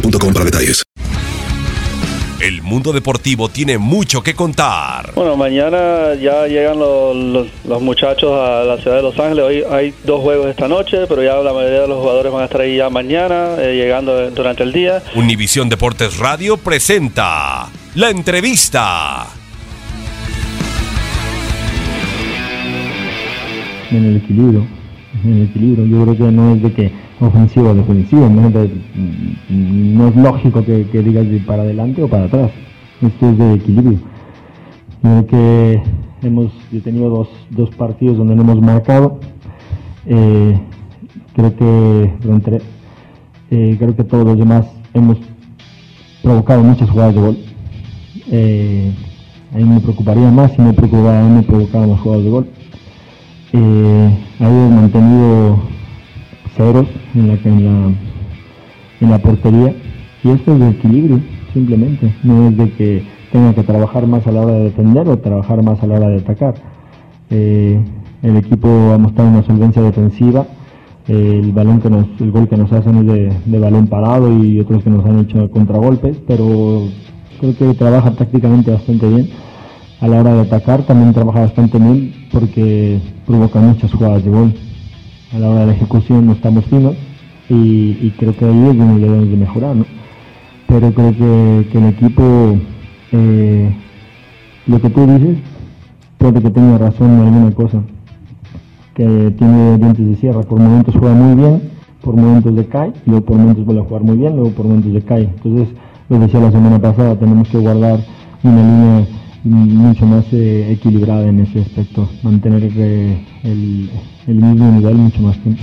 boostmobile.com para detalles. El mundo deportivo tiene mucho que contar. Bueno, mañana ya llegan los, los- los muchachos a la ciudad de Los Ángeles. Hoy hay dos juegos esta noche, pero ya la mayoría de los jugadores van a estar ahí ya mañana, eh, llegando durante el día. Univisión Deportes Radio presenta la entrevista. en el equilibrio. En el equilibrio. Yo creo que no es de que ofensivo o defensivo, no es, de- no es lógico que, que digas para adelante o para atrás. Esto es de equilibrio. Creo que hemos tenido dos, dos partidos donde no hemos marcado. Eh, creo que fueron tres. Eh, creo que todos los demás hemos provocado muchas jugadas de gol. Eh, a mí me preocuparía más si me preocupaba, me provocábamos jugadas de gol. Eh, habíamos mantenido ceros en la, en la, en la portería y esto es de equilibrio, simplemente. No es de que tenga que trabajar más a la hora de defender o trabajar más a la hora de atacar. Eh, el equipo ha mostrado una solvencia defensiva. El balón que nos, el gol que nos hacen es de, de balón parado y otros que nos han hecho contragolpes, pero creo que trabaja tácticamente bastante bien. A la hora de atacar también trabaja bastante bien porque provoca muchas jugadas de gol. A la hora de la ejecución no estamos finos y, creo que ahí es donde debemos de mejorar, ¿no? Pero creo que, el equipo, eh, lo que tú dices, puede que tenga razón en alguna cosa, que tiene dientes de sierra, por momentos juega muy bien, por momentos decae, luego por momentos vuelve a jugar muy bien, luego por momentos decae. Entonces, lo decía la semana pasada, tenemos que guardar una línea mucho más eh, equilibrada en ese aspecto, mantener eh, el, el mismo nivel mucho más tiempo.